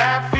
laughing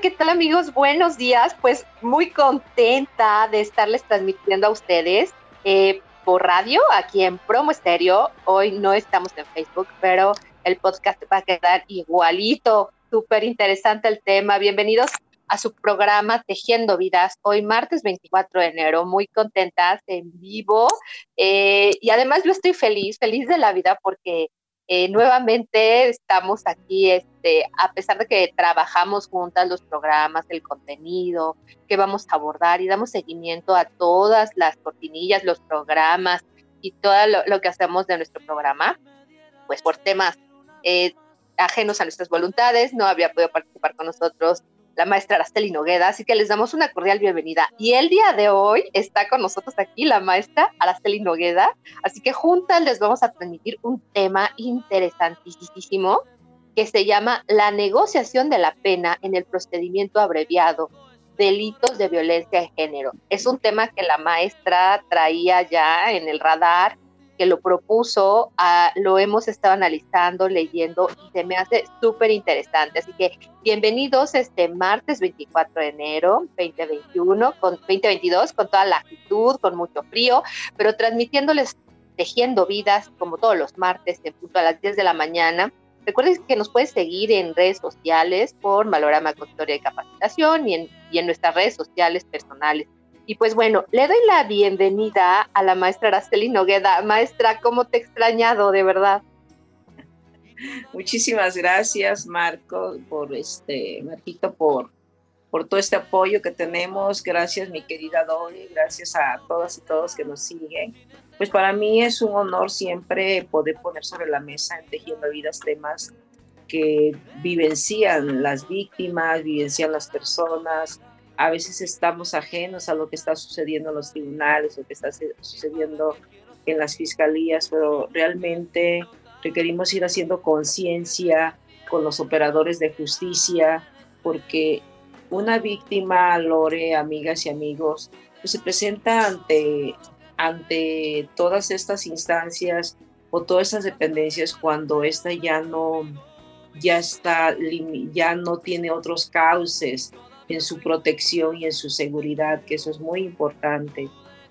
¿qué tal amigos? Buenos días. Pues muy contenta de estarles transmitiendo a ustedes eh, por radio aquí en Promo Estéreo. Hoy no estamos en Facebook, pero el podcast va a quedar igualito. Súper interesante el tema. Bienvenidos a su programa Tejiendo Vidas, hoy martes 24 de enero, muy contentas en vivo. Eh, y además yo estoy feliz, feliz de la vida porque eh, nuevamente estamos aquí, este, a pesar de que trabajamos juntas los programas, el contenido que vamos a abordar y damos seguimiento a todas las cortinillas, los programas y todo lo, que hacemos de nuestro programa, pues por temas eh, ajenos a nuestras voluntades, no había podido participar con nosotros la maestra Araceli Nogueda, así que les damos una cordial bienvenida. Y el día de hoy está con nosotros aquí la maestra Araceli Nogueda, así que juntas les vamos a transmitir un tema interesantísimo que se llama la negociación de la pena en el procedimiento abreviado delitos de violencia de género. Es un tema que la maestra traía ya en el radar que lo propuso, ah, lo hemos estado analizando, leyendo y se me hace súper interesante. Así que bienvenidos este martes 24 de enero 2021, con 2022, con toda la actitud, con mucho frío, pero transmitiéndoles tejiendo vidas como todos los martes en punto a las 10 de la mañana. Recuerden que nos puedes seguir en redes sociales por Valorama Consultoría Capacitación y en, y en nuestras redes sociales personales y pues bueno, le doy la bienvenida a la maestra Araceli Nogueda. Maestra, ¿cómo te he extrañado, de verdad? Muchísimas gracias, Marco, por este, Marquito, por, por todo este apoyo que tenemos. Gracias, mi querida Dolly. Gracias a todas y todos que nos siguen. Pues para mí es un honor siempre poder poner sobre la mesa en Tejiendo Vidas temas que vivencian las víctimas, vivencian las personas, a veces estamos ajenos a lo que está sucediendo en los tribunales, lo que está sucediendo en las fiscalías, pero realmente requerimos ir haciendo conciencia con los operadores de justicia, porque una víctima, Lore, amigas y amigos, pues se presenta ante, ante todas estas instancias o todas estas dependencias cuando esta ya no, ya está, ya no tiene otros cauces en su protección y en su seguridad, que eso es muy importante.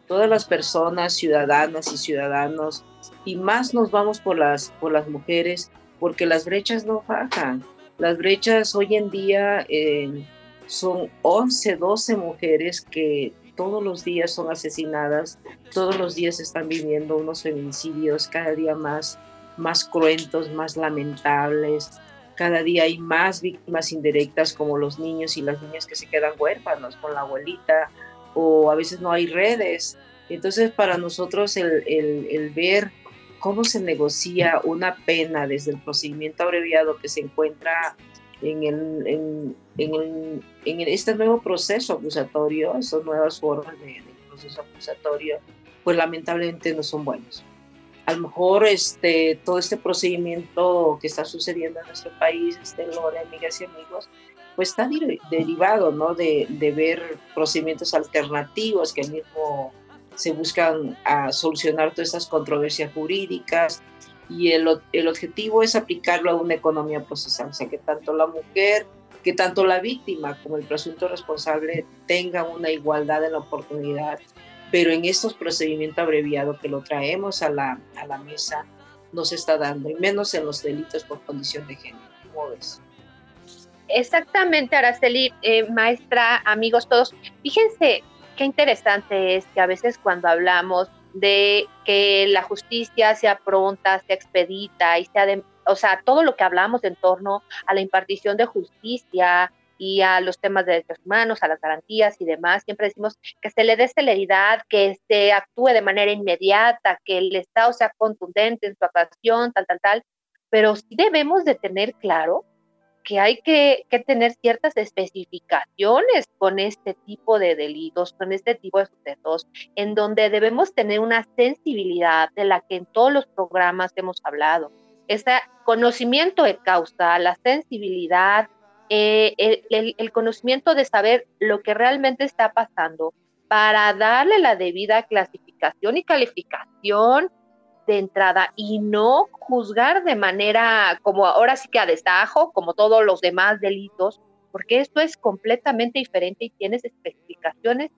Todas las personas, ciudadanas y ciudadanos, y más nos vamos por las, por las mujeres, porque las brechas no bajan. Las brechas hoy en día eh, son 11, 12 mujeres que todos los días son asesinadas, todos los días están viviendo unos feminicidios cada día más, más cruentos, más lamentables. Cada día hay más víctimas indirectas como los niños y las niñas que se quedan huérfanos con la abuelita o a veces no hay redes. Entonces para nosotros el, el, ver cómo se negocia una pena desde el procedimiento abreviado que se encuentra en, el, en, en este nuevo proceso acusatorio, esas nuevas formas de, de, proceso acusatorio, pues lamentablemente no son buenos. A lo mejor este, todo este procedimiento que está sucediendo en nuestro país, este, Lore, amigas y amigos, pues está derivado ¿no? de, de ver procedimientos alternativos que mismo se buscan a solucionar todas estas controversias jurídicas, y el, el, objetivo es aplicarlo a una economía procesal, o sea, que tanto la mujer, que tanto la víctima como el presunto responsable tengan una igualdad en la oportunidad, pero en estos procedimientos abreviados que lo traemos a la, a la mesa no se está dando, y menos en los delitos por condición de género. ¿Cómo ves? Exactamente, Araceli, eh, maestra, amigos todos. Fíjense qué interesante es que a veces cuando hablamos de que la justicia sea pronta, sea expedita y sea de, o sea, todo lo que hablamos en torno a la impartición de justicia y a los temas de derechos humanos, a las garantías y demás, siempre decimos que se le dé celeridad, que se actúe de manera inmediata, que el Estado sea contundente en su actuación, tal, tal, tal, pero sí debemos de tener claro que hay que, que, tener ciertas especificaciones con este tipo de delitos, con este tipo de sucesos, en donde debemos tener una sensibilidad de la que en todos los programas hemos hablado. Ese conocimiento de causa, la sensibilidad, eh, el, conocimiento de saber lo que realmente está pasando para darle la debida clasificación y calificación de entrada y no juzgar de manera como ahora sí que a destajo, como todos los demás delitos, porque esto es completamente diferente y tienes especificaciones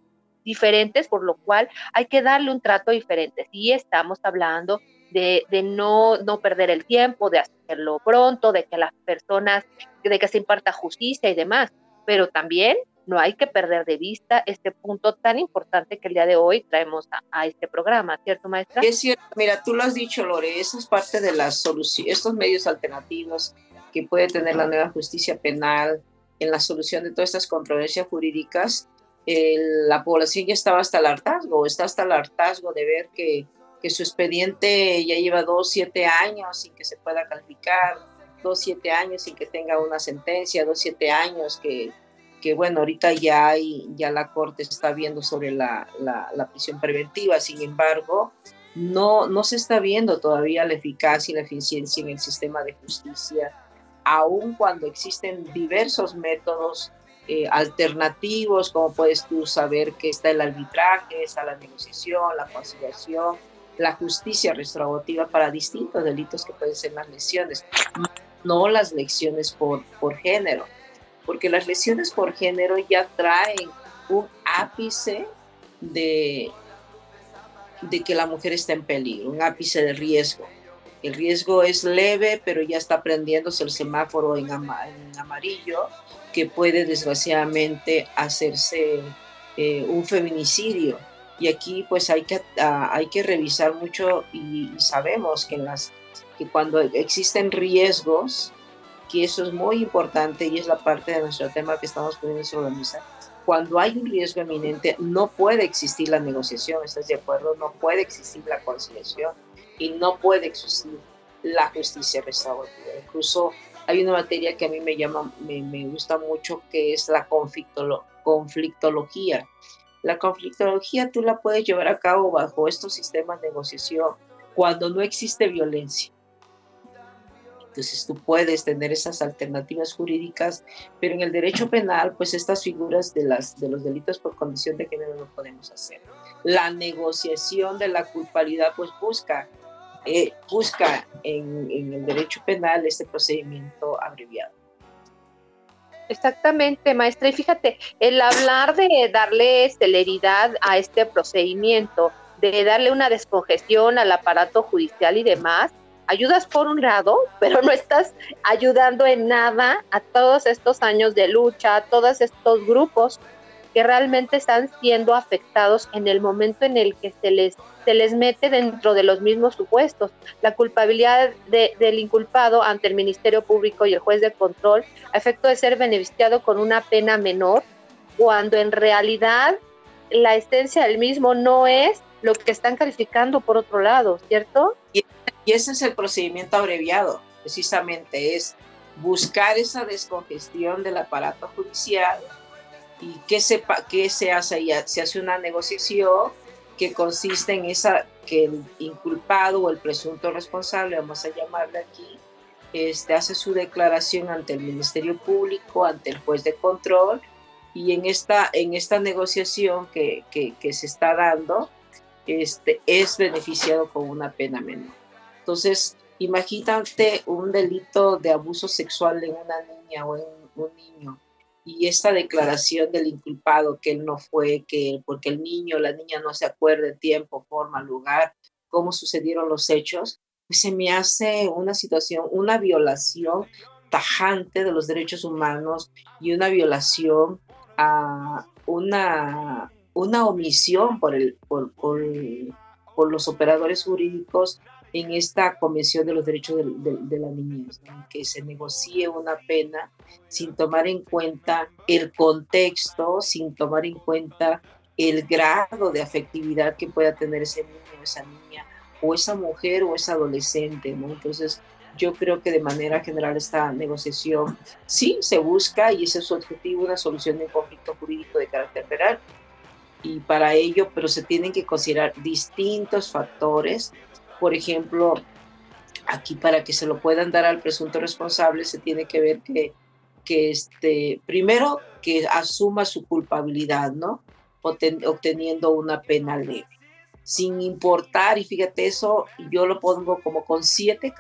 diferentes, por lo cual hay que darle un trato diferente. Si estamos hablando de, no, no perder el tiempo, de hacerlo pronto, de que las personas, de que se imparta justicia y demás, pero también no hay que perder de vista este punto tan importante que el día de hoy traemos a, este programa, ¿cierto, maestra? Es cierto, mira, tú lo has dicho, Lore, eso es parte de la solución, estos medios alternativos que puede tener la nueva justicia penal en la solución de todas estas controversias jurídicas, el, la población ya estaba hasta el hartazgo, está hasta el hartazgo de ver que, que su expediente ya lleva dos, siete años sin que se pueda calificar, dos, siete años sin que tenga una sentencia, dos, siete años que que bueno, ahorita ya, hay, ya la Corte está viendo sobre la, la, prisión preventiva, sin embargo, no, no se está viendo todavía la eficacia y la eficiencia en el sistema de justicia, aun cuando existen diversos métodos eh, alternativos, como puedes tú saber que está el arbitraje, está la negociación, la conciliación, la justicia restaurativa para distintos delitos que pueden ser las lesiones, no las lesiones por, por género porque las lesiones por género ya traen un ápice de, de que la mujer está en peligro, un ápice de riesgo. El riesgo es leve, pero ya está prendiéndose el semáforo en, en amarillo, que puede desgraciadamente hacerse eh, un feminicidio. Y aquí pues hay que, uh, hay que revisar mucho y, y sabemos que, las, que cuando existen riesgos, que eso es muy importante y es la parte de nuestro tema que estamos poniendo sobre la mesa. Cuando hay un riesgo eminente, no puede existir la negociación, ¿estás de acuerdo? No puede existir la conciliación y no puede existir la justicia restaurativa. Incluso hay una materia que a mí me llama, me, me gusta mucho, que es la conflictolo, conflictología. La conflictología tú la puedes llevar a cabo bajo estos sistemas de negociación cuando no existe violencia Entonces tú puedes tener esas alternativas jurídicas, pero en el derecho penal, pues estas figuras de, las, de los delitos por condición de género no podemos hacer. La negociación de la culpabilidad, pues busca, eh, busca en, en el derecho penal este procedimiento abreviado. Exactamente, maestra. Y fíjate, el hablar de darle celeridad a este procedimiento, de darle una descongestión al aparato judicial y demás, ayudas por un lado, pero no estás ayudando en nada a todos estos años de lucha, a todos estos grupos que realmente están siendo afectados en el momento en el que se les, se les mete dentro de los mismos supuestos. La culpabilidad del inculpado ante el Ministerio Público y el juez de control a efecto de ser beneficiado con una pena menor, cuando en realidad la esencia del mismo no es lo que están calificando por otro lado, ¿cierto? Y, ese es el procedimiento abreviado, precisamente, es buscar esa descongestión del aparato judicial y qué se, qué se hace se hace una negociación que consiste en esa que el inculpado o el presunto responsable, vamos a llamarle aquí, este, hace su declaración ante el Ministerio Público, ante el juez de control, y en esta, en esta negociación que, que, se está dando, este, es beneficiado con una pena menor. Entonces, imagínate un delito de abuso sexual en una niña o en un niño y esta declaración del inculpado que él no fue, que porque el niño la niña no se acuerda tiempo, forma, lugar, cómo sucedieron los hechos, pues se me hace una situación, una violación tajante de los derechos humanos y una violación a una una omisión por, el, por, por, los operadores jurídicos en esta Convención de los Derechos de, la Niñez, que se negocie una pena sin tomar en cuenta el contexto, sin tomar en cuenta el grado de afectividad que pueda tener ese niño, esa niña, o esa mujer o esa adolescente, ¿no? Entonces, yo creo que de manera general esta negociación sí se busca, y ese es su objetivo, una solución de un conflicto jurídico de carácter penal, y para ello, pero se tienen que considerar distintos factores. Por ejemplo, aquí para que se lo puedan dar al presunto responsable se tiene que ver que, que este, primero que asuma su culpabilidad, ¿no? obteniendo una pena leve. Sin importar, y fíjate eso, yo lo pongo como con siete,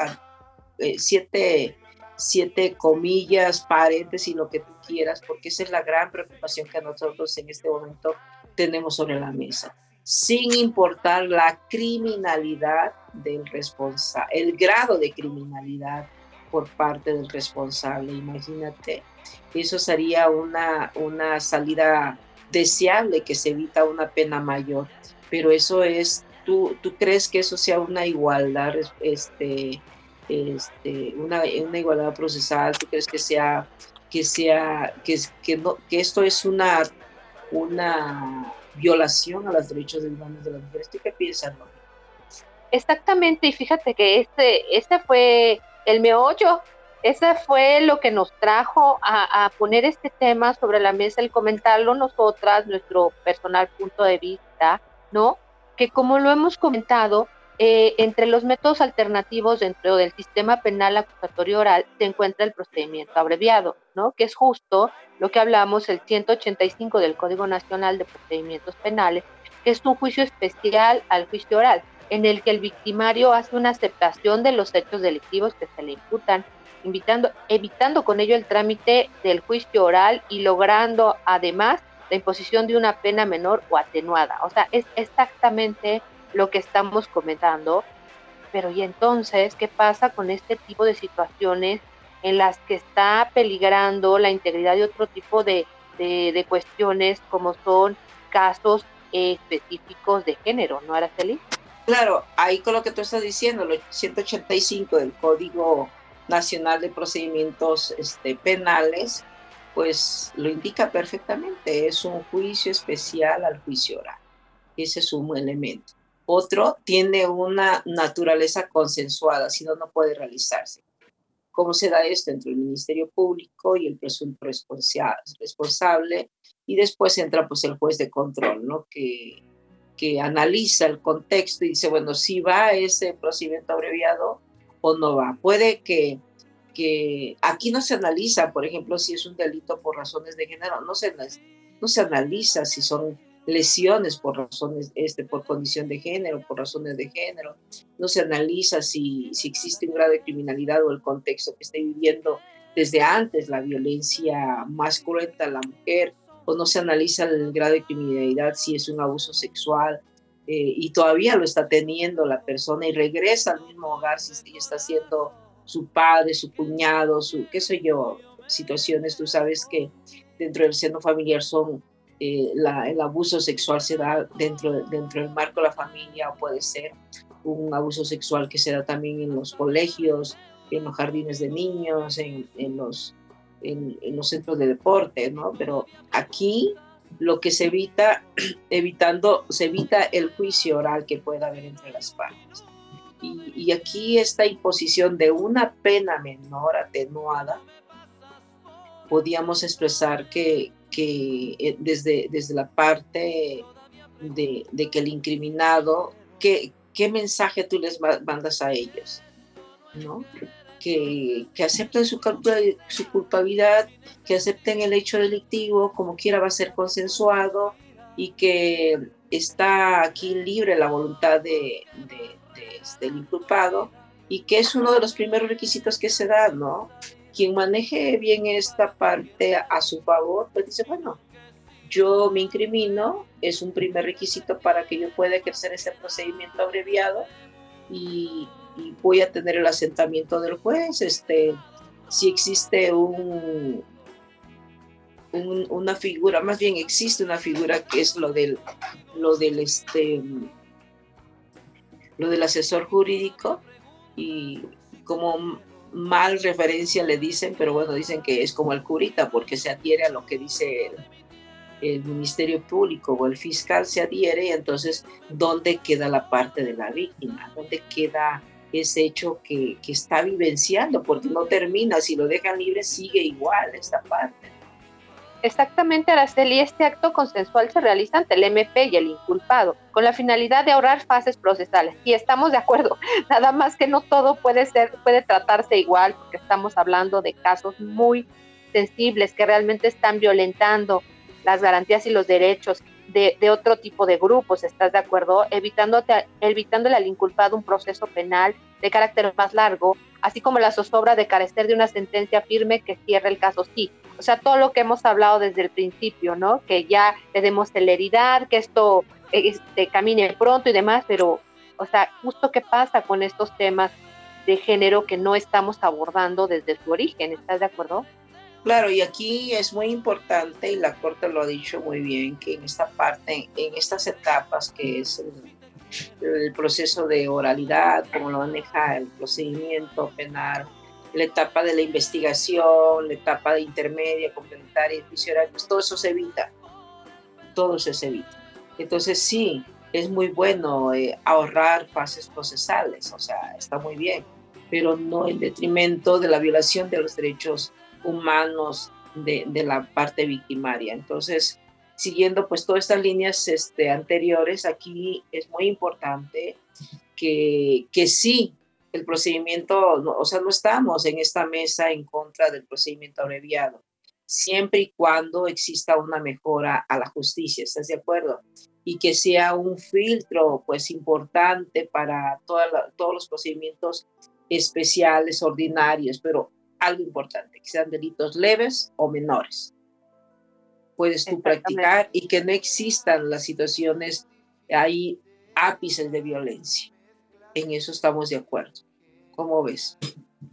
eh, siete, siete comillas, paréntesis, lo que tú quieras, porque esa es la gran preocupación que nosotros en este momento tenemos sobre la mesa, sin importar la criminalidad del responsable, el grado de criminalidad por parte del responsable. Imagínate, eso sería una, una salida deseable que se evita una pena mayor, pero eso es, ¿tú, tú crees que eso sea una igualdad, este, este, una, una igualdad procesal? ¿Tú crees que sea, que sea, que, que, esto es una una violación a los derechos humanos de las mujeres. ¿Tú qué piensas, Exactamente, y fíjate que este, este fue el meollo, ese fue lo que nos trajo a, a, poner este tema sobre la mesa, el comentarlo nosotras, nuestro personal punto de vista, ¿no? Que como lo hemos comentado, eh, entre los métodos alternativos dentro del sistema penal acusatorio oral se encuentra el procedimiento abreviado, ¿no? que es justo lo que hablamos, el 185 del Código Nacional de Procedimientos Penales, que es un juicio especial al juicio oral, en el que el victimario hace una aceptación de los hechos delictivos que se le imputan, invitando, evitando con ello el trámite del juicio oral y logrando además la imposición de una pena menor o atenuada. O sea, es exactamente lo que estamos comentando, pero ¿y entonces qué pasa con este tipo de situaciones en las que está peligrando la integridad de otro tipo de, de, cuestiones como son casos específicos de género, ¿no, Araceli? Claro, ahí con lo que tú estás diciendo, el 185 del Código Nacional de Procedimientos este, Penales, pues lo indica perfectamente, es un juicio especial al juicio oral. Ese es un elemento. Otro tiene una naturaleza consensuada, si no, no puede realizarse. ¿Cómo se da esto entre el Ministerio Público y el presunto responsable? Y después entra pues el juez de control, ¿no? Que, que analiza el contexto y dice, bueno, si va ese procedimiento abreviado o no va. Puede que que aquí no se analiza, por ejemplo, si es un delito por razones de género, no se, no se analiza si son lesiones por razones, este, por condición de género, por razones de género, no se analiza si, si existe un grado de criminalidad o el contexto que esté viviendo desde antes la violencia más cruenta a la mujer, o no se analiza el grado de criminalidad si es un abuso sexual, eh, y todavía lo está teniendo la persona y regresa al mismo hogar si está siendo su padre, su cuñado, su, qué sé yo, situaciones, tú sabes que dentro del seno familiar son, eh, el abuso sexual se da dentro, dentro del marco de la familia o puede ser un abuso sexual que se da también en los colegios, en los jardines de niños, en, los, en, los centros de deporte, ¿no? Pero aquí lo que se evita, evitando, se evita el juicio oral que pueda haber entre las partes. Y, aquí esta imposición de una pena menor atenuada, podíamos expresar que, que eh, desde, desde la parte de, de que el incriminado, ¿qué, ¿qué mensaje tú les mandas a ellos? ¿No? Que, que, acepten su, su, culpabilidad, que acepten el hecho delictivo, como quiera va a ser consensuado y que está aquí libre la voluntad de, de, del inculpado y que es uno de los primeros requisitos que se da, ¿no? Quien maneje bien esta parte a su favor, pues dice, bueno, yo me incrimino, es un primer requisito para que yo pueda ejercer ese procedimiento abreviado y, voy a tener el asentamiento del juez, este, si existe un, una figura, más bien existe una figura que es lo del, lo del, este, lo del asesor jurídico y como mal referencia le dicen, pero bueno, dicen que es como el curita porque se adhiere a lo que dice el, el Ministerio Público o el fiscal se adhiere y entonces ¿dónde queda la parte de la víctima? ¿Dónde queda ese hecho que, que está vivenciando? Porque no termina, si lo dejan libre sigue igual esta parte. Exactamente, Araceli, este acto consensual se realiza ante el MP y el inculpado, con la finalidad de ahorrar fases procesales. Y estamos de acuerdo, nada más que no todo puede ser, puede tratarse igual, porque estamos hablando de casos muy sensibles que realmente están violentando las garantías y los derechos de, otro tipo de grupos, ¿estás de acuerdo? Evitándote, evitándole al inculpado un proceso penal de carácter más largo, así como la zozobra de carecer de una sentencia firme que cierre el caso. Sí, o sea, todo lo que hemos hablado desde el principio, ¿no? Que ya le demos celeridad, que esto este, camine pronto y demás, pero, o sea, justo qué pasa con estos temas de género que no estamos abordando desde su origen, ¿estás de acuerdo? Claro, y aquí es muy importante, y la Corte lo ha dicho muy bien, que en esta parte, en estas etapas que es el, el proceso de oralidad, como lo maneja el procedimiento penal, la etapa de la investigación, la etapa de intermedia, complementaria juicio pues todo eso se evita, todo eso se evita. Entonces sí, es muy bueno eh, ahorrar fases procesales, o sea, está muy bien, pero no en detrimento de la violación de los derechos humanos de, de la parte victimaria. Entonces, siguiendo pues todas estas líneas este, anteriores, aquí es muy importante que, que sí el procedimiento, o sea, no estamos en esta mesa en contra del procedimiento abreviado, siempre y cuando exista una mejora a la justicia, ¿estás de acuerdo? Y que sea un filtro, pues, importante para todos los procedimientos especiales, ordinarios, pero algo importante, que sean delitos leves o menores. Puedes tú practicar y que no existan las situaciones, hay ápices de violencia en eso estamos de acuerdo. ¿Cómo ves?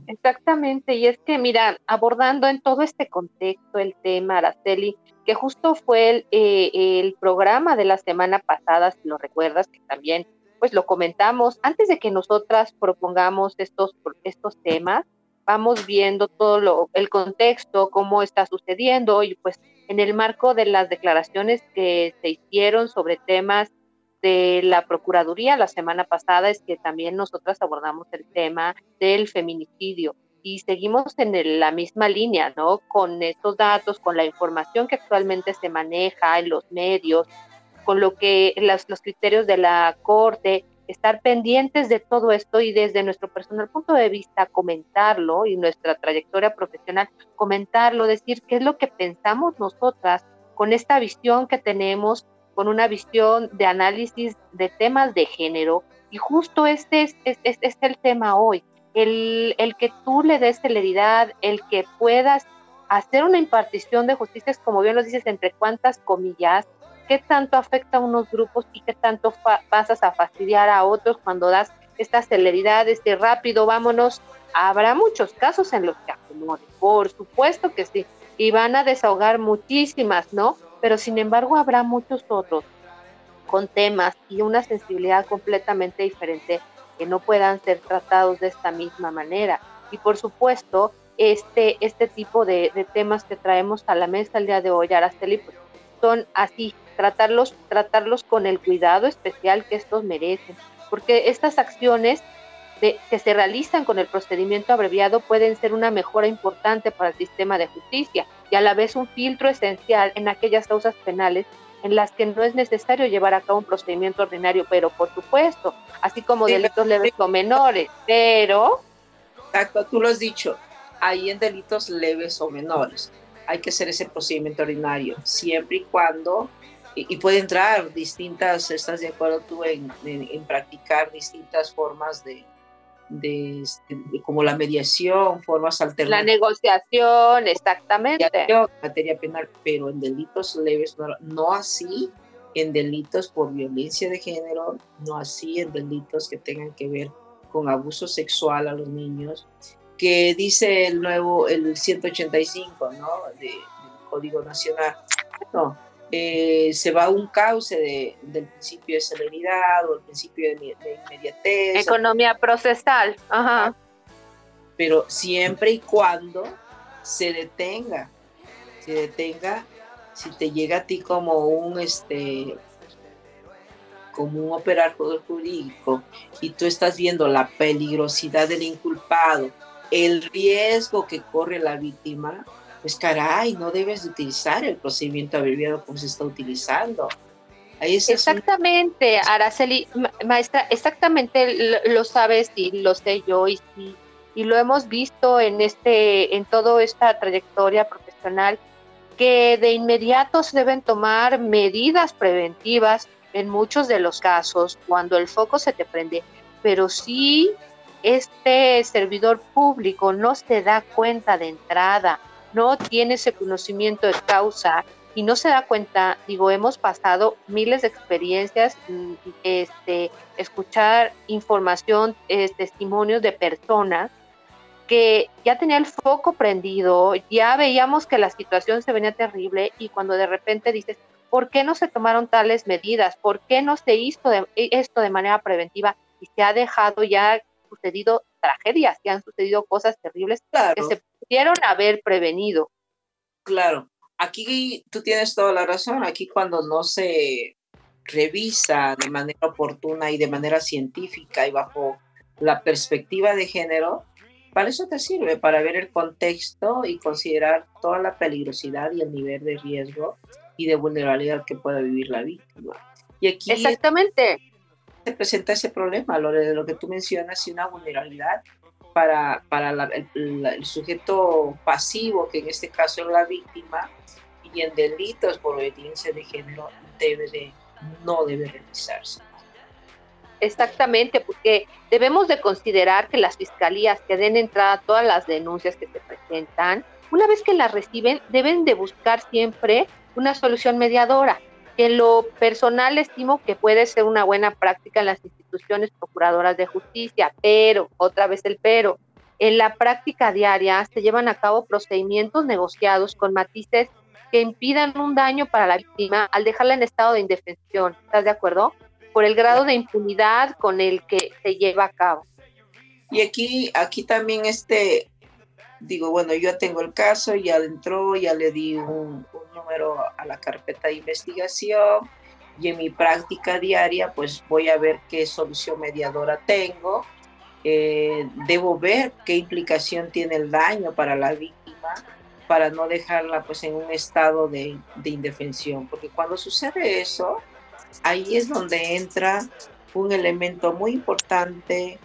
Exactamente, y es que, mira, abordando en todo este contexto el tema, Araceli, que justo fue el, eh, el programa de la semana pasada, si lo recuerdas, que también pues lo comentamos, antes de que nosotras propongamos estos, estos temas, vamos viendo todo lo, el contexto, cómo está sucediendo, y pues en el marco de las declaraciones que se hicieron sobre temas de la Procuraduría la semana pasada es que también nosotras abordamos el tema del feminicidio y seguimos en la misma línea, ¿no? Con estos datos, con la información que actualmente se maneja en los medios, con lo que los criterios de la Corte estar pendientes de todo esto y desde nuestro personal punto de vista comentarlo y nuestra trayectoria profesional comentarlo, decir qué es lo que pensamos nosotras con esta visión que tenemos, con una visión de análisis de temas de género. Y justo este es, es, el tema hoy, el, el que tú le des celeridad, el que puedas hacer una impartición de justicia, como bien lo dices, entre cuántas comillas, qué tanto afecta a unos grupos y qué tanto pasas a fastidiar a otros cuando das esta celeridad, este rápido, vámonos. Habrá muchos casos en los que acomode, por supuesto que sí, y van a desahogar muchísimas, ¿no? Pero sin embargo habrá muchos otros con temas y una sensibilidad completamente diferente que no puedan ser tratados de esta misma manera. Y por supuesto, este, este tipo de, temas que traemos a la mesa el día de hoy, Araceli, pues, son así, tratarlos, tratarlos con el cuidado especial que estos merecen, porque estas acciones de, que se realizan con el procedimiento abreviado pueden ser una mejora importante para el sistema de justicia y a la vez un filtro esencial en aquellas causas penales en las que no es necesario llevar a cabo un procedimiento ordinario, pero por supuesto, así como delitos leves o menores, pero... Exacto, tú lo has dicho, hay en delitos leves o menores. Hay que hacer ese procedimiento ordinario, siempre y cuando y, puede entrar distintas, ¿estás de acuerdo tú en, practicar distintas formas de, este, de, como la mediación, formas alternativas. La negociación, exactamente. Materia penal, pero en delitos leves, no, así en delitos por violencia de género, no así en delitos que tengan que ver con abuso sexual a los niños, que dice el nuevo, el 185, ¿no? del Código Nacional. No, eh, se va a un cauce del principio de celeridad o el principio de, inmediatez. Economía procesal, ajá. Pero siempre y cuando se detenga, se detenga, si te llega a ti como un, este, como un operador jurídico y tú estás viendo la peligrosidad del inculpado, el riesgo que corre la víctima, pues caray, no debes utilizar el procedimiento abreviado como se está utilizando. exactamente, Araceli, maestra, exactamente lo, sabes y lo sé yo y, y lo hemos visto en este, en toda esta trayectoria profesional, que de inmediato se deben tomar medidas preventivas en muchos de los casos cuando el foco se te prende, pero sí este servidor público no se da cuenta de entrada no tiene ese conocimiento de causa y no se da cuenta, digo, hemos pasado miles de experiencias, mm, este, escuchar información, testimonios de personas que ya tenía el foco prendido, ya veíamos que la situación se venía terrible y cuando de repente dices, ¿por qué no se tomaron tales medidas? ¿Por qué no se hizo de, esto de manera preventiva? Y se ha dejado ya sucedido tragedias, que han sucedido cosas terribles que se pudieron haber prevenido. Claro, aquí tú tienes toda la razón, aquí cuando no se revisa de manera oportuna y de manera científica y bajo la perspectiva de género, para eso te sirve, para ver el contexto y considerar toda la peligrosidad y el nivel de riesgo y de vulnerabilidad que pueda vivir la víctima. Y aquí Exactamente. Se presenta ese problema, lo de lo que tú mencionas, y una vulnerabilidad para, para el, sujeto pasivo, que en este caso es la víctima, y en delitos por violencia de género debe de, no debe realizarse. Exactamente, porque debemos de considerar que las fiscalías que den entrada a todas las denuncias que se presentan, una vez que las reciben, deben de buscar siempre una solución mediadora. En lo personal estimo que puede ser una buena práctica en las instituciones procuradoras de justicia, pero, otra vez el pero, en la práctica diaria se llevan a cabo procedimientos negociados con matices que impidan un daño para la víctima al dejarla en estado de indefensión. ¿Estás de acuerdo? Por el grado de impunidad con el que se lleva a cabo. Y aquí, aquí también este, digo, bueno, yo tengo el caso, ya entró, ya le di un, número a la carpeta de investigación y en mi práctica diaria pues voy a ver qué solución mediadora tengo. Eh, debo ver qué implicación tiene el daño para la víctima para no dejarla pues en un estado de, de indefensión, porque cuando sucede eso, ahí es donde entra un elemento muy importante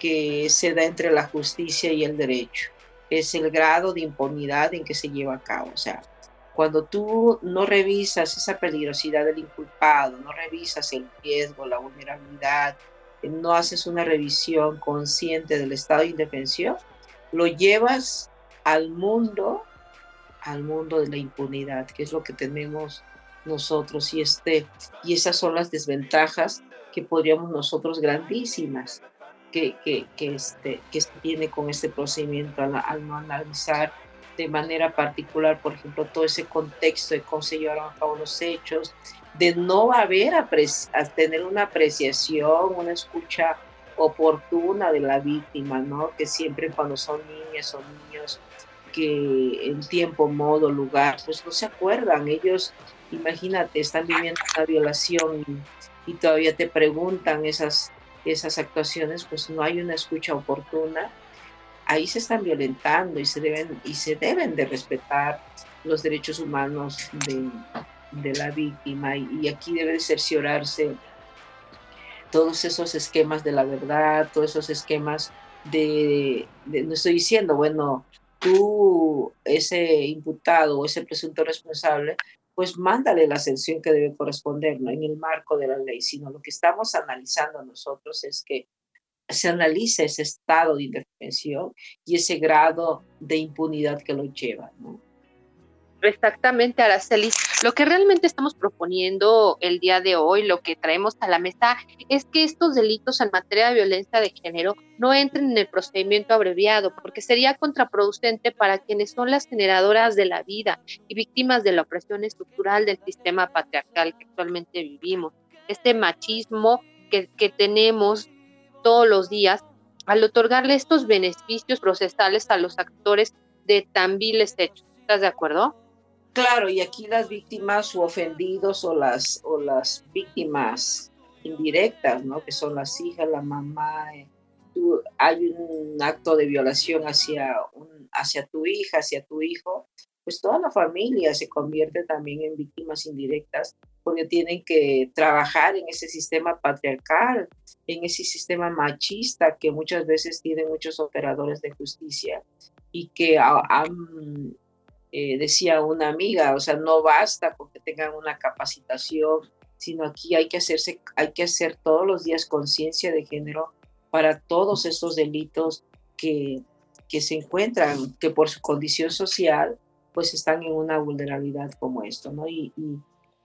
que se da entre la justicia y el derecho. Es el grado de impunidad en que se lleva a cabo. O sea, cuando tú no revisas esa peligrosidad del inculpado, no revisas el riesgo, la vulnerabilidad, no haces una revisión consciente del estado de indefensión, lo llevas al mundo, al mundo de la impunidad, que es lo que tenemos nosotros. Y este y esas son las desventajas que podríamos nosotros grandísimas que, que, que este, que tiene con este procedimiento al, no analizar de manera particular, por ejemplo, todo ese contexto de cómo se llevaron a cabo los hechos, de no haber a tener una apreciación, una escucha oportuna de la víctima, ¿no? Que siempre cuando son niñas o niños que en tiempo, modo, lugar, pues no se acuerdan. Ellos, imagínate, están viviendo una violación y, y todavía te preguntan esas esas actuaciones, pues no hay una escucha oportuna, ahí se están violentando y se deben, y se deben de respetar los derechos humanos de, de la víctima. Y, aquí debe cerciorarse todos esos esquemas de la verdad, todos esos esquemas de, no estoy diciendo, bueno, tú, ese imputado o ese presunto responsable, pues mándale la sanción que debe corresponder en el marco de la ley, sino lo que estamos analizando nosotros es que se analice ese estado de indefensión y ese grado de impunidad que lo lleva. ¿no? Exactamente, Araceli. Lo que realmente estamos proponiendo el día de hoy, lo que traemos a la mesa, es que estos delitos en materia de violencia de género no entren en el procedimiento abreviado, porque sería contraproducente para quienes son las generadoras de la vida y víctimas de la opresión estructural del sistema patriarcal que actualmente vivimos. Este machismo que tenemos todos los días al otorgarle estos beneficios procesales a los actores de tan viles hechos. ¿Estás de acuerdo? Claro, y aquí las víctimas o ofendidos o las, o las víctimas indirectas, ¿no? Que son las hijas, la mamá, eh, hay un acto de violación hacia, un, hacia tu hija, hacia tu hijo, pues toda la familia se convierte también en víctimas indirectas porque tienen que trabajar en ese sistema patriarcal, en ese sistema machista que muchas veces tienen muchos operadores de justicia y que han eh, decía una amiga, o sea, no basta con que tengan una capacitación, sino aquí hay que hacerse, hay que hacer todos los días conciencia de género para todos esos delitos que, que se encuentran, que por su condición social, pues están en una vulnerabilidad como esto, ¿no? Y, y,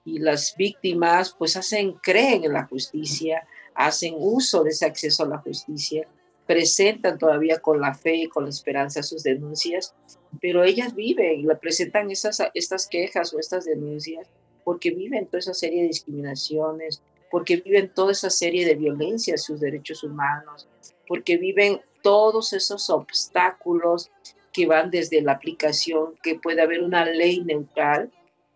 y las víctimas, pues hacen, creen en la justicia, hacen uso de ese acceso a la justicia, presentan todavía con la fe y con la esperanza sus denuncias, pero ellas viven y presentan esas, estas quejas o estas denuncias porque viven toda esa serie de discriminaciones, porque viven toda esa serie de violencias sus derechos humanos, porque viven todos esos obstáculos que van desde la aplicación, que puede haber una ley neutral,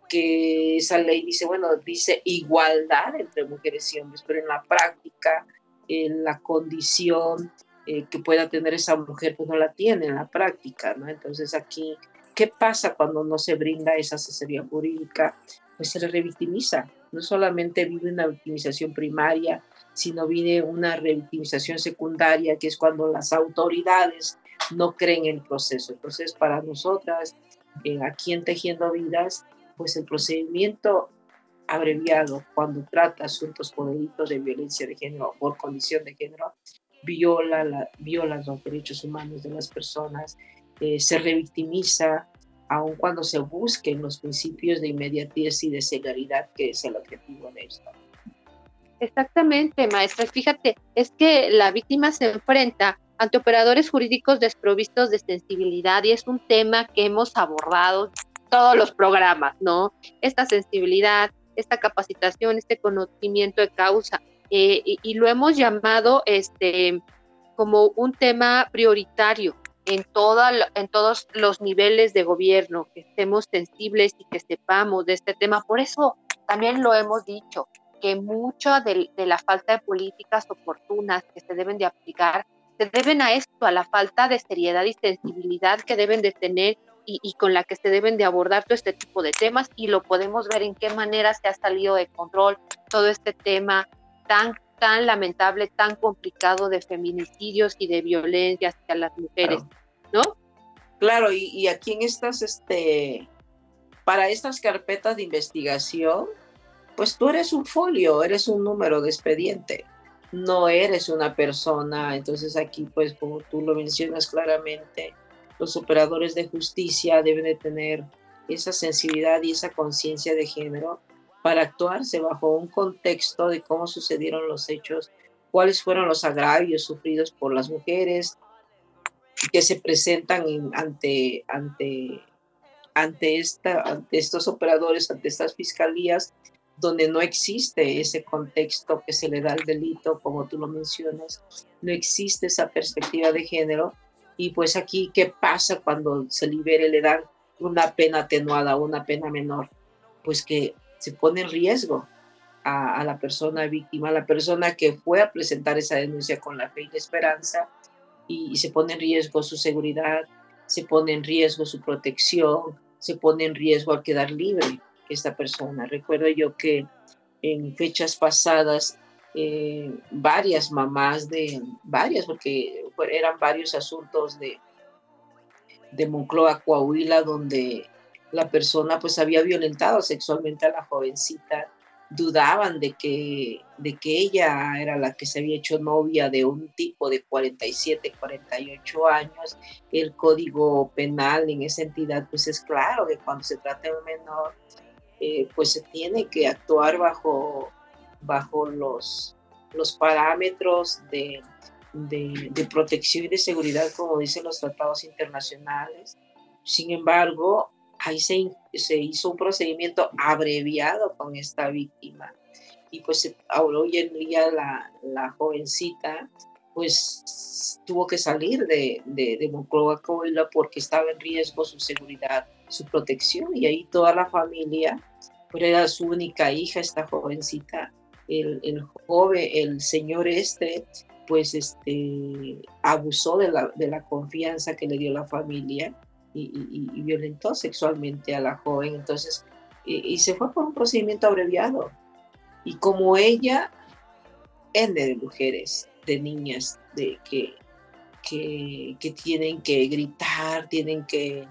que esa ley dice, bueno, dice igualdad entre mujeres y hombres, pero en la práctica, en la condición eh, que pueda tener esa mujer, pues no la tiene en la práctica, ¿no? Entonces aquí, ¿qué pasa cuando no se brinda esa asesoría jurídica? Pues se le revictimiza. No solamente vive una victimización primaria, sino vive una revictimización secundaria, que es cuando las autoridades no creen en el proceso. Entonces, para nosotras, eh, aquí en Tejiendo Vidas, pues el procedimiento abreviado cuando trata asuntos por delitos de violencia de género o por condición de género viola, la, viola los derechos humanos de las personas, eh, se revictimiza, aun cuando se busquen los principios de inmediatez y de seguridad, que es el objetivo de esto. Exactamente, maestra. Fíjate, es que la víctima se enfrenta ante operadores jurídicos desprovistos de sensibilidad y es un tema que hemos abordado todos los programas, ¿no? Esta sensibilidad, esta capacitación, este conocimiento de causa. Eh, y, lo hemos llamado este, como un tema prioritario en, toda, en todos los niveles de gobierno, que estemos sensibles y que sepamos de este tema. Por eso también lo hemos dicho, que mucho de, la falta de políticas oportunas que se deben de aplicar se deben a esto, a la falta de seriedad y sensibilidad que deben de tener y, y, con la que se deben de abordar todo este tipo de temas y lo podemos ver en qué manera se ha salido de control todo este tema tan tan lamentable, tan complicado de feminicidios y de violencia hacia las mujeres, ¿no? Claro, y, y aquí en estas, este, para estas carpetas de investigación, pues tú eres un folio, eres un número de expediente, no eres una persona. Entonces aquí, pues como tú lo mencionas claramente, los operadores de justicia deben de tener esa sensibilidad y esa conciencia de género para actuarse bajo un contexto de cómo sucedieron los hechos, cuáles fueron los agravios sufridos por las mujeres que se presentan ante, ante, ante, esta, ante estos operadores, ante estas fiscalías, donde no existe ese contexto que se le da al delito, como tú lo mencionas, no existe esa perspectiva de género. Y pues aquí, ¿qué pasa cuando se libere, le dan una pena atenuada, una pena menor? Pues que se pone en riesgo a, la persona víctima, a la persona que fue a presentar esa denuncia con la fe y la esperanza, y, se pone en riesgo su seguridad, se pone en riesgo su protección, se pone en riesgo al quedar libre esta persona. Recuerdo yo que en fechas pasadas eh, varias mamás de, varias, porque eran varios asuntos de, de Moncloa, Coahuila, donde la persona pues había violentado sexualmente a la jovencita, dudaban de que, de que ella era la que se había hecho novia de un tipo de 47, 48 años. El código penal en esa entidad pues es claro que cuando se trata de un menor eh, pues se tiene que actuar bajo, bajo los, los parámetros de, de, protección y de seguridad, como dicen los tratados internacionales. Sin embargo, ahí se, se hizo un procedimiento abreviado con esta víctima. Y pues hoy en día la, la jovencita pues tuvo que salir de, de, de Monclova porque estaba en riesgo su seguridad su protección y ahí toda la familia, pero era su única hija, esta jovencita, el, el joven, el señor este, pues este, abusó de la, de la confianza que le dio la familia y, y, violentó sexualmente a la joven, entonces, y, se fue por un procedimiento abreviado. Y como ella, N de mujeres, de niñas, de que, que, que tienen que gritar, tienen que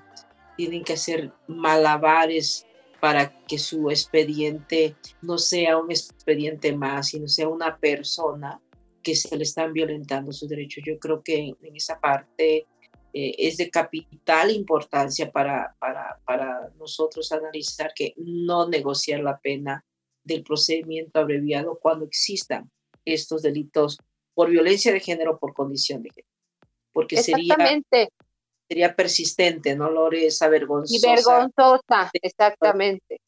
tienen que hacer malabares para que su expediente no sea un expediente más, sino sea una persona que se le están violentando sus derechos. Yo creo que en, esa parte eh, es de capital importancia para, para, para nosotros analizar que no negociar la pena del procedimiento abreviado cuando existan estos delitos por violencia de género por condición de género. Porque sería sería persistente, no Loresa vergonzosa. Y vergonzosa, exactamente.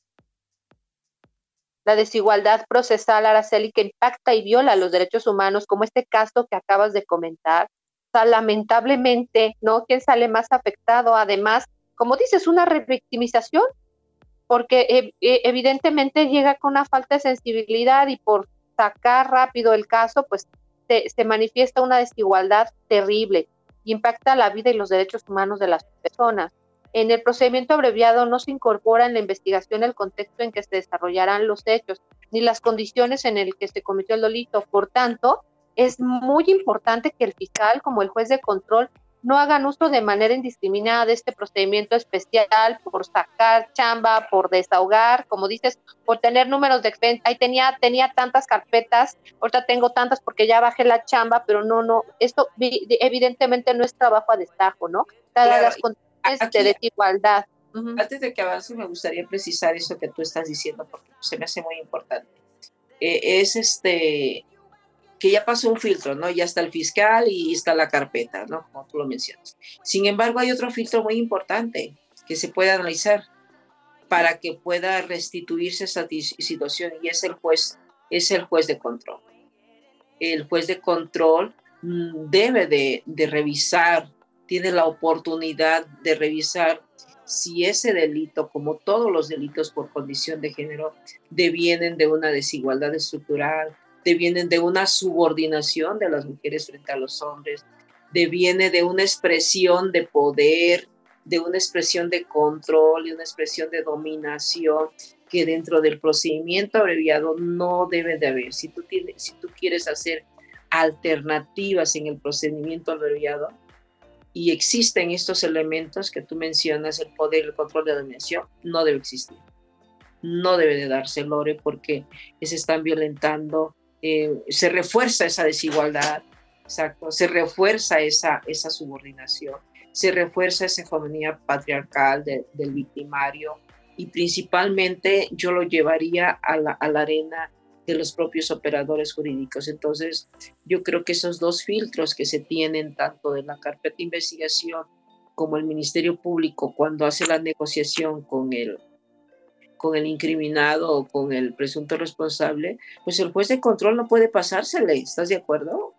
La desigualdad procesal, Araceli, que impacta y viola los derechos humanos, como este caso que acabas de comentar. O lamentablemente, ¿no? ¿Quién sale más afectado? Además, como dices, una revictimización, porque eh, eh, evidentemente llega con una falta de sensibilidad y por sacar rápido el caso, pues se manifiesta una desigualdad terrible impacta la vida y los derechos humanos de las personas. En el procedimiento abreviado no se incorpora en la investigación el contexto en que se desarrollarán los hechos, ni las condiciones en el que se cometió el delito. Por tanto, es muy importante que el fiscal, como el juez de control, no hagan uso de manera indiscriminada de este procedimiento especial por sacar chamba, por desahogar, como dices, por tener números de expediente. Ahí tenía, tenía tantas carpetas, ahorita tengo tantas porque ya bajé la chamba, pero no, no, esto evidentemente no es trabajo a destajo, ¿no? Cada las condiciones de desigualdad. Antes de que avance, me gustaría precisar eso que tú estás diciendo, porque se me hace muy importante. Eh, es este, que ya pasó un filtro, ¿no? Ya está el fiscal y está la carpeta, ¿no? Como tú lo mencionas. Sin embargo, hay otro filtro muy importante que se puede analizar para que pueda restituirse esa situación y es el juez, es el juez de control. El juez de control mm, debe de, de revisar, tiene la oportunidad de revisar si ese delito, como todos los delitos por condición de género, devienen de una desigualdad estructural, devienen de una subordinación de las mujeres frente a los hombres, deviene de una expresión de poder, de una expresión de control y una expresión de dominación que dentro del procedimiento abreviado no debe de haber. Si tú, tienes, si tú quieres hacer alternativas en el procedimiento abreviado y existen estos elementos que tú mencionas, el poder, el control de la dominación, no debe existir. No debe de darse lore porque se están violentando, eh, se refuerza esa desigualdad, exacto, se refuerza esa, subordinación, se refuerza esa hegemonía patriarcal del victimario y principalmente yo lo llevaría a la arena de los propios operadores jurídicos. Entonces, yo creo que esos dos filtros que se tienen, tanto de la carpeta de investigación como el Ministerio Público, cuando hace la negociación con el, con el incriminado o con el presunto responsable, pues el juez de control no puede pasársele. ¿Estás de acuerdo?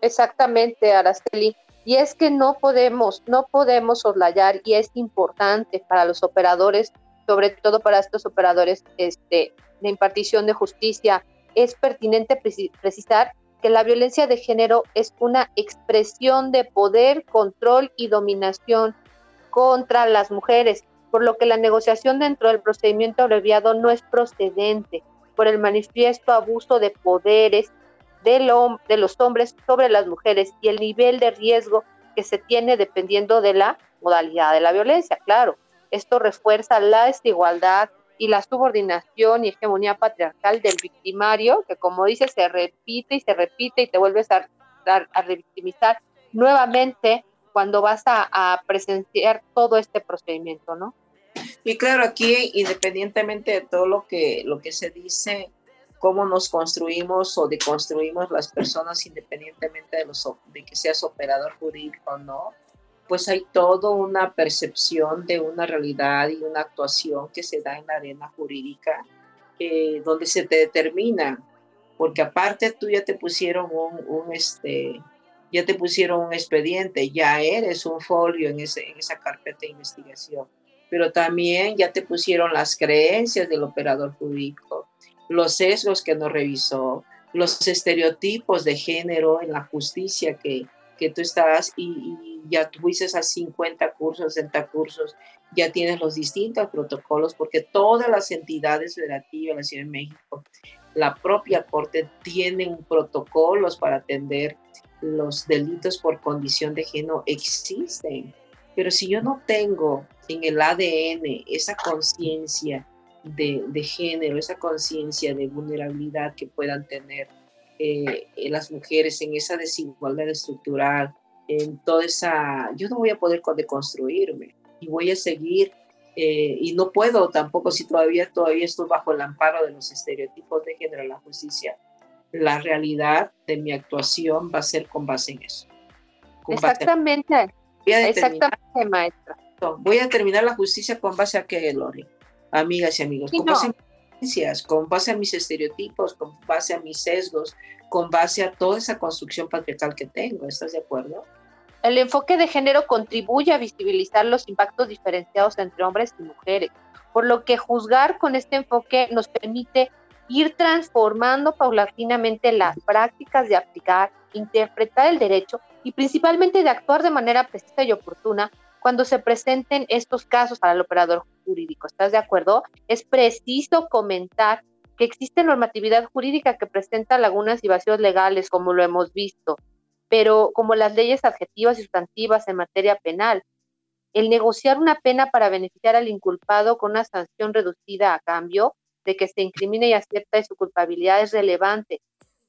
Exactamente, Araceli. Y es que no podemos, no podemos soslayar y es importante para los operadores, sobre todo para estos operadores este, de impartición de justicia, es pertinente precisar que la violencia de género es una expresión de poder, control y dominación contra las mujeres, por lo que la negociación dentro del procedimiento abreviado no es procedente por el manifiesto abuso de poderes de, de los hombres sobre las mujeres y el nivel de riesgo que se tiene dependiendo de la modalidad de la violencia. Claro, esto refuerza la desigualdad y la subordinación y hegemonía patriarcal del victimario, que como dice, se repite y se repite y te vuelves a, a, revictimizar nuevamente cuando vas a, a, presenciar todo este procedimiento, ¿no? Y claro, aquí independientemente de todo lo que, lo que se dice, cómo nos construimos o deconstruimos las personas independientemente de, los, de que seas operador jurídico o no, pues hay toda una percepción de una realidad y una actuación que se da en la arena jurídica, eh, donde se te determina, porque aparte tú ya te pusieron un, este, ya te pusieron un expediente, ya eres un folio en, ese, en esa carpeta de investigación, pero también ya te pusieron las creencias del operador jurídico, los sesgos que no revisó, los estereotipos de género en la justicia que, que tú estás y ya tuviste a 50 cursos, 60 cursos, ya tienes los distintos protocolos, porque todas las entidades federativas de la Ciudad de México, la propia Corte, tienen protocolos para atender los delitos por condición de género, existen. Pero si yo no tengo en el ADN esa conciencia de, género, esa conciencia de vulnerabilidad que puedan tener eh, las mujeres en esa desigualdad estructural, en toda esa, yo no voy a poder deconstruirme y voy a seguir eh, y no puedo tampoco si todavía todavía estoy bajo el amparo de los estereotipos de género en la justicia. La realidad de mi actuación va a ser con base en eso. Exactamente. Exactamente, maestra. voy a terminar la justicia con base a qué, Lori, amigas y amigos, con base con base a mis estereotipos, con base a mis sesgos, con base a toda esa construcción patriarcal que tengo. ¿Estás de acuerdo? El enfoque de género contribuye a visibilizar los impactos diferenciados entre hombres y mujeres, por lo que juzgar con este enfoque nos permite ir transformando paulatinamente las prácticas de aplicar, interpretar el derecho y principalmente de actuar de manera precisa y oportuna cuando se presenten estos casos para el operador jurídico. ¿Estás de acuerdo? Es preciso comentar que existe normatividad jurídica que presenta lagunas y vacíos legales, como lo hemos visto, pero como las leyes adjetivas y sustantivas en materia penal, el negociar una pena para beneficiar al inculpado con una sanción reducida a cambio de que se incrimine y acepte su culpabilidad es relevante,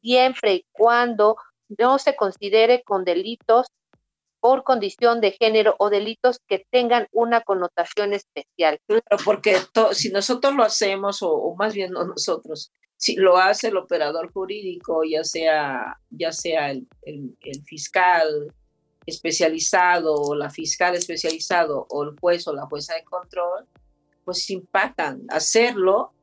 siempre y cuando no se considere con delitos por condición de género o delitos que tengan una connotación especial. Claro, porque si nosotros lo hacemos, o, más bien no nosotros, si lo hace el operador jurídico, ya sea, ya sea el, fiscal especializado o la fiscal especializado o el juez o la jueza de control, pues impactan. Hacerlo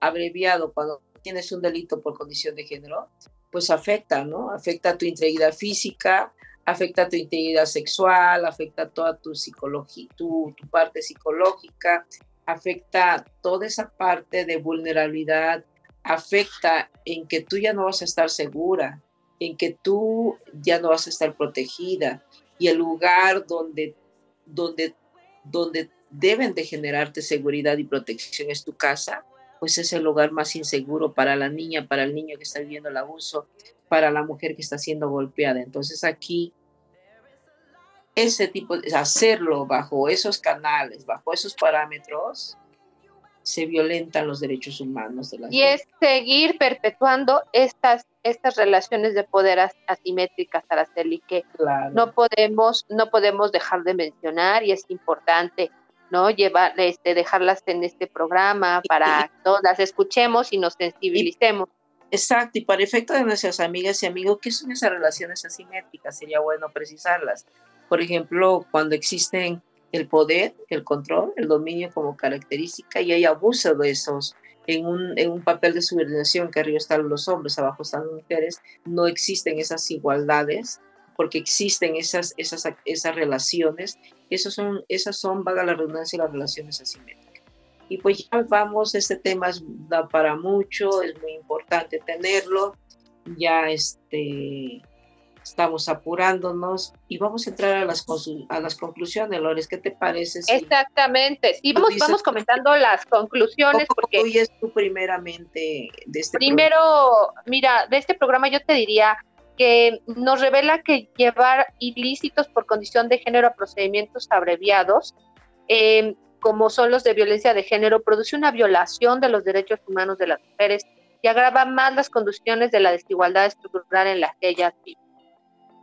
abreviado cuando tienes un delito por condición de género, pues afecta, ¿no? Afecta a tu integridad física, afecta tu integridad sexual, afecta toda tu psicología, tu, parte psicológica, afecta toda esa parte de vulnerabilidad, afecta en que tú ya no vas a estar segura, en que tú ya no vas a estar protegida. Y el lugar donde, donde, donde, deben de generarte seguridad y protección es tu casa, pues es el lugar más inseguro para la niña, para el niño que está viviendo el abuso, para la mujer que está siendo golpeada. Entonces aquí ese tipo de hacerlo bajo esos canales, bajo esos parámetros, se violentan los derechos humanos de las Y es seguir perpetuando estas, estas relaciones de poder asimétricas, Araceli, que no podemos, no podemos dejar de mencionar y es importante ¿no? Llevar, este, dejarlas en este programa para que todas las escuchemos y nos sensibilicemos. Exacto, y para efecto de nuestras amigas y amigos, ¿qué son esas relaciones asimétricas? Sería bueno precisarlas. Por ejemplo, cuando existen el poder, el control, el dominio como característica y hay abuso de esos en un, en un papel de subordinación que arriba están los hombres, abajo están las mujeres, no existen esas igualdades porque existen esas, esas, esas relaciones, esas son, esas son, vaga la redundancia, las relaciones asimétricas. Y pues ya vamos, este tema da para mucho, es muy importante tenerlo, ya este, estamos apurándonos y vamos a entrar a las, a las conclusiones, Lores, ¿qué te parece? Exactamente, sí, vamos, vamos comentando las conclusiones. porque hoy es tú primeramente de este Primero, mira, de este programa yo te diría, que nos revela que llevar ilícitos por condición de género a procedimientos abreviados, em, como son los de violencia de género, produce una violación de los derechos humanos de las mujeres y agrava más las condiciones de la desigualdad estructural en las que ellas viven.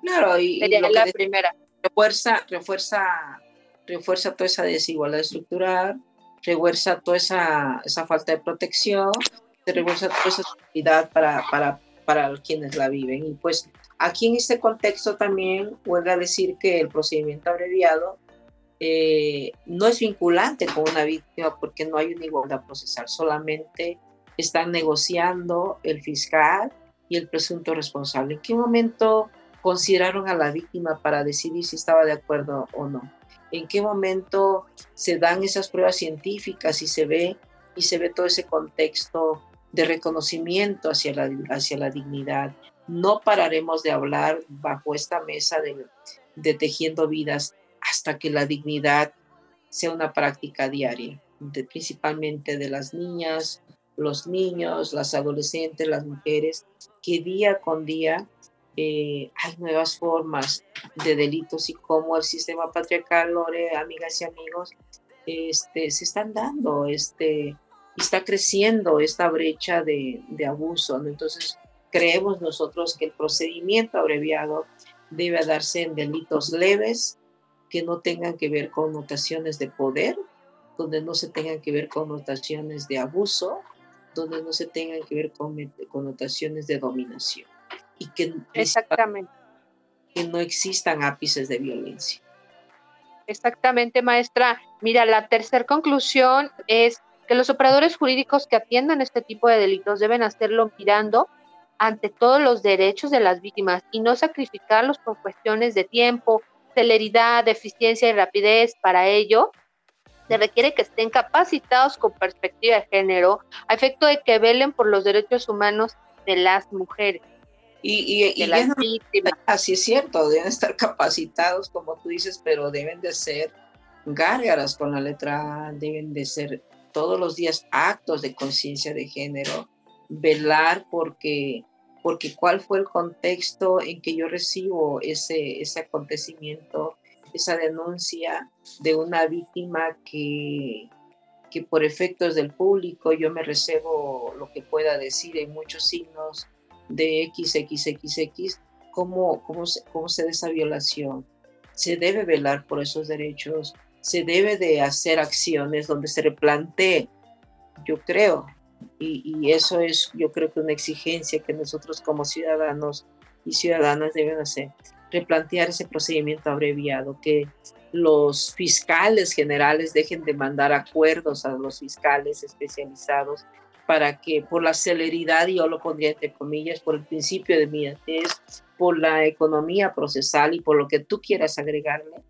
Claro, y, la primera. Refuerza, refuerza, refuerza toda esa desigualdad estructural, refuerza toda esa, esa falta de protección, refuerza toda esa seguridad para, para para quienes la viven. Y pues aquí en este contexto también a decir que el procedimiento abreviado eh, no es vinculante con una víctima porque no hay una igualdad procesal, solamente están negociando el fiscal y el presunto responsable. ¿En qué momento consideraron a la víctima para decidir si estaba de acuerdo o no? ¿En qué momento se dan esas pruebas científicas y se ve y se ve todo ese contexto de reconocimiento hacia la, hacia la dignidad. No pararemos de hablar bajo esta mesa de, tejiendo vidas hasta que la dignidad sea una práctica diaria, principalmente de las niñas, los niños, las adolescentes, las mujeres, que día con día eh, hay nuevas formas de delitos y cómo el sistema patriarcal, Lore, amigas y amigos, este, se están dando este, está creciendo esta brecha de, abuso. Entonces, creemos nosotros que el procedimiento abreviado debe darse en delitos leves que no tengan que ver con notaciones de poder, donde no se tengan que ver con notaciones de abuso, donde no se tengan que ver con connotaciones de dominación y que, Exactamente. que no existan ápices de violencia. Exactamente, maestra. Mira, la tercera conclusión es que los operadores jurídicos que atiendan este tipo de delitos deben hacerlo mirando ante todos los derechos de las víctimas y no sacrificarlos por cuestiones de tiempo, celeridad, eficiencia y rapidez. Para ello, se requiere que estén capacitados con perspectiva de género a efecto de que velen por los derechos humanos de las mujeres. Y, y, Así es cierto, deben estar capacitados, como tú dices, pero deben de ser gárgaras con la letra deben de ser todos los días actos de conciencia de género, velar porque, porque cuál fue el contexto en que yo recibo ese, ese acontecimiento, esa denuncia de una víctima que, que por efectos del público yo me reservo lo que pueda decir en muchos signos de XXXX, cómo, cómo, cómo se da esa violación. Se debe velar por esos derechos se debe de hacer acciones donde se replantee, yo creo, y, eso es yo creo que una exigencia que nosotros como ciudadanos y ciudadanas deben hacer, replantear ese procedimiento abreviado, que los fiscales generales dejen de mandar acuerdos a los fiscales especializados para que por la celeridad, y yo lo pondría entre comillas, por el principio de inmediatez, por la economía procesal y por lo que tú quieras agregarle,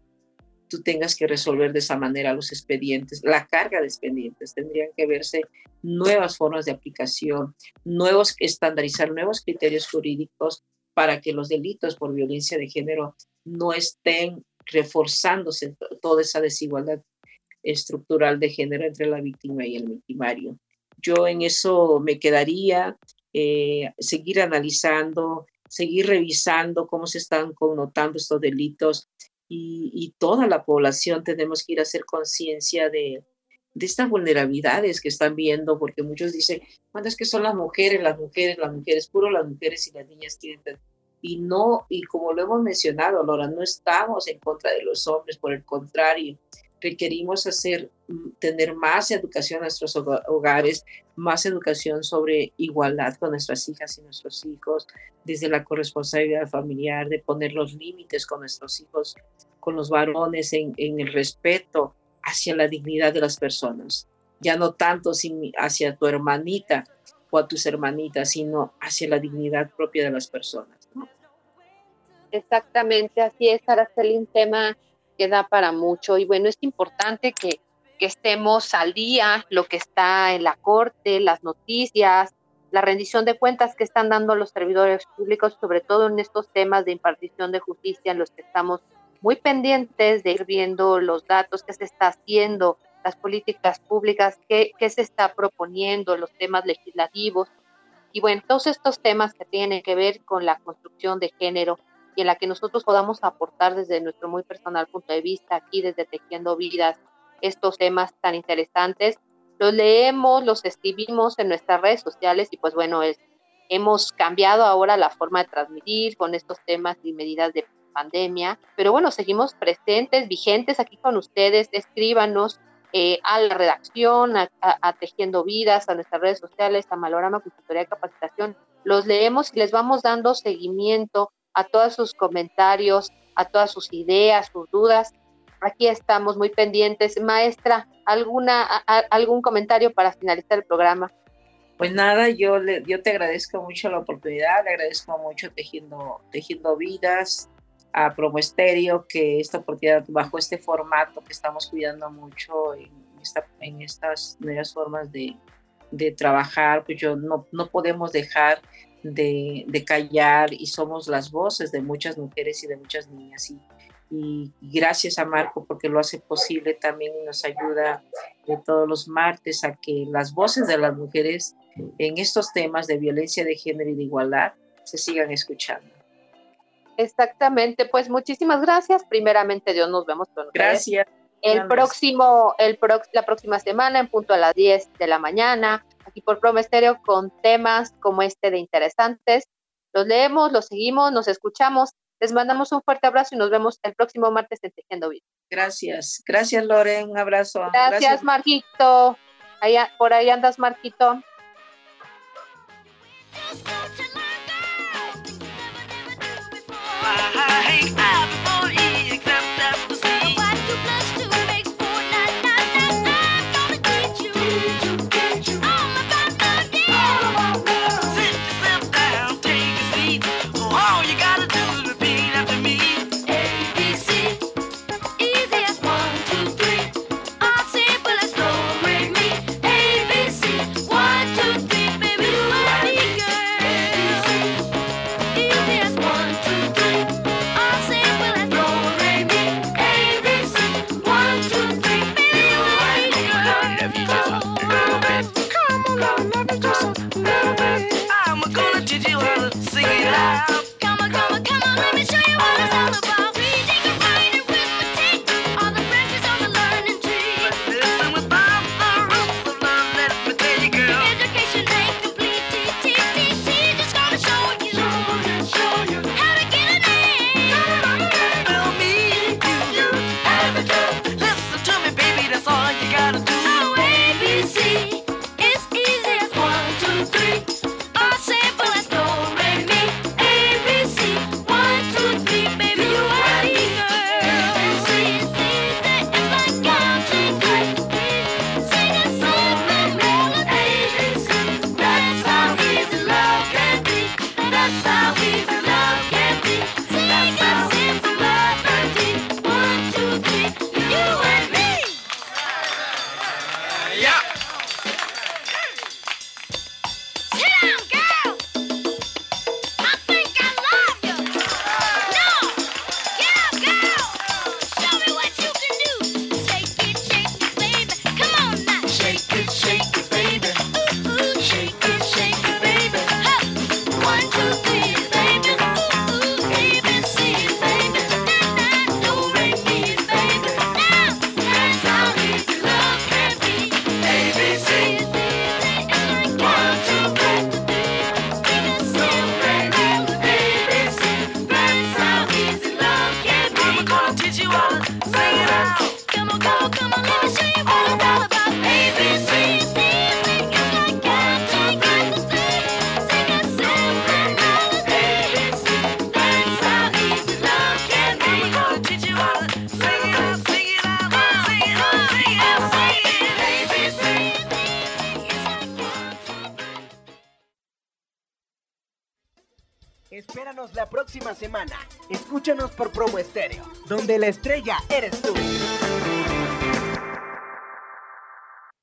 tú tengas que resolver de esa manera los expedientes, la carga de expedientes. Tendrían que verse nuevas formas de aplicación, nuevos, estandarizar nuevos criterios jurídicos para que los delitos por violencia de género no estén reforzándose toda esa desigualdad. estructural de género entre la víctima y el victimario. Yo en eso me quedaría, eh, seguir analizando, seguir revisando cómo se están connotando estos delitos y, toda la población tenemos que ir a hacer conciencia de, de estas vulnerabilidades que están viendo, porque muchos dicen, bueno, es que son las mujeres, las mujeres, las mujeres, puro las mujeres y las niñas tienen... Y no, y como lo hemos mencionado, Laura, no estamos en contra de los hombres, por el contrario, requerimos hacer, mm, tener más educación en nuestros hogares, más educación sobre igualdad con nuestras hijas y nuestros hijos, desde la corresponsabilidad familiar, de poner los límites con nuestros hijos, con los varones, en, en el respeto hacia la dignidad de las personas. Ya no tanto hacia tu hermanita o a tus hermanitas, sino hacia la dignidad propia de las personas. Exactamente, así es, Araceli, un tema que da para mucho. Y bueno, es importante que, que estemos al día, lo que está en la corte, las noticias, la rendición de cuentas que están dando los servidores públicos, sobre todo en estos temas de impartición de justicia en los que estamos muy pendientes de ir viendo los datos que se está haciendo, las políticas públicas, qué, qué se está proponiendo, los temas legislativos. Y bueno, todos estos temas que tienen que ver con la construcción de género y en la que nosotros podamos aportar desde nuestro muy personal punto de vista, aquí desde Tejiendo Vidas, estos temas tan interesantes, los leemos, los escribimos en nuestras redes sociales y pues bueno, es, hemos cambiado ahora la forma de transmitir con estos temas y medidas de pandemia, pero bueno, seguimos presentes, vigentes aquí con ustedes, escríbanos eh, a la redacción, a, Tejiendo Vidas, a nuestras redes sociales, a Malorama Consultoría de Capacitación, los leemos y les vamos dando seguimiento a todos sus comentarios, a todas sus ideas, sus dudas. Aquí estamos muy pendientes. Maestra, ¿alguna, ¿algún comentario para finalizar el programa? Pues nada, yo, le, yo te agradezco mucho la oportunidad, le agradezco mucho Tejiendo, tejiendo Vidas, a Promo Estéreo, que esta oportunidad bajo este formato que estamos cuidando mucho en, esta, en estas nuevas formas de, de, trabajar, pues yo no, no podemos dejar de, de, callar y somos las voces de muchas mujeres y de muchas niñas. Y, gracias a Marco porque lo hace posible también nos ayuda de todos los martes a que las voces de las mujeres en estos temas de violencia de género y de igualdad se sigan escuchando. Exactamente, pues muchísimas gracias. Primeramente, Dios nos vemos con Gracias. El próximo, el la próxima semana, en punto a las 10 de la mañana, aquí por Promesterio, con temas como este de interesantes. Los leemos, los seguimos, nos escuchamos. Les mandamos un fuerte abrazo y nos vemos el próximo martes en Tejiendo Vida. Gracias, gracias Loren, un abrazo. Gracias, gracias. Marquito. Allá, por ahí andas, Marquito. La estrella eres.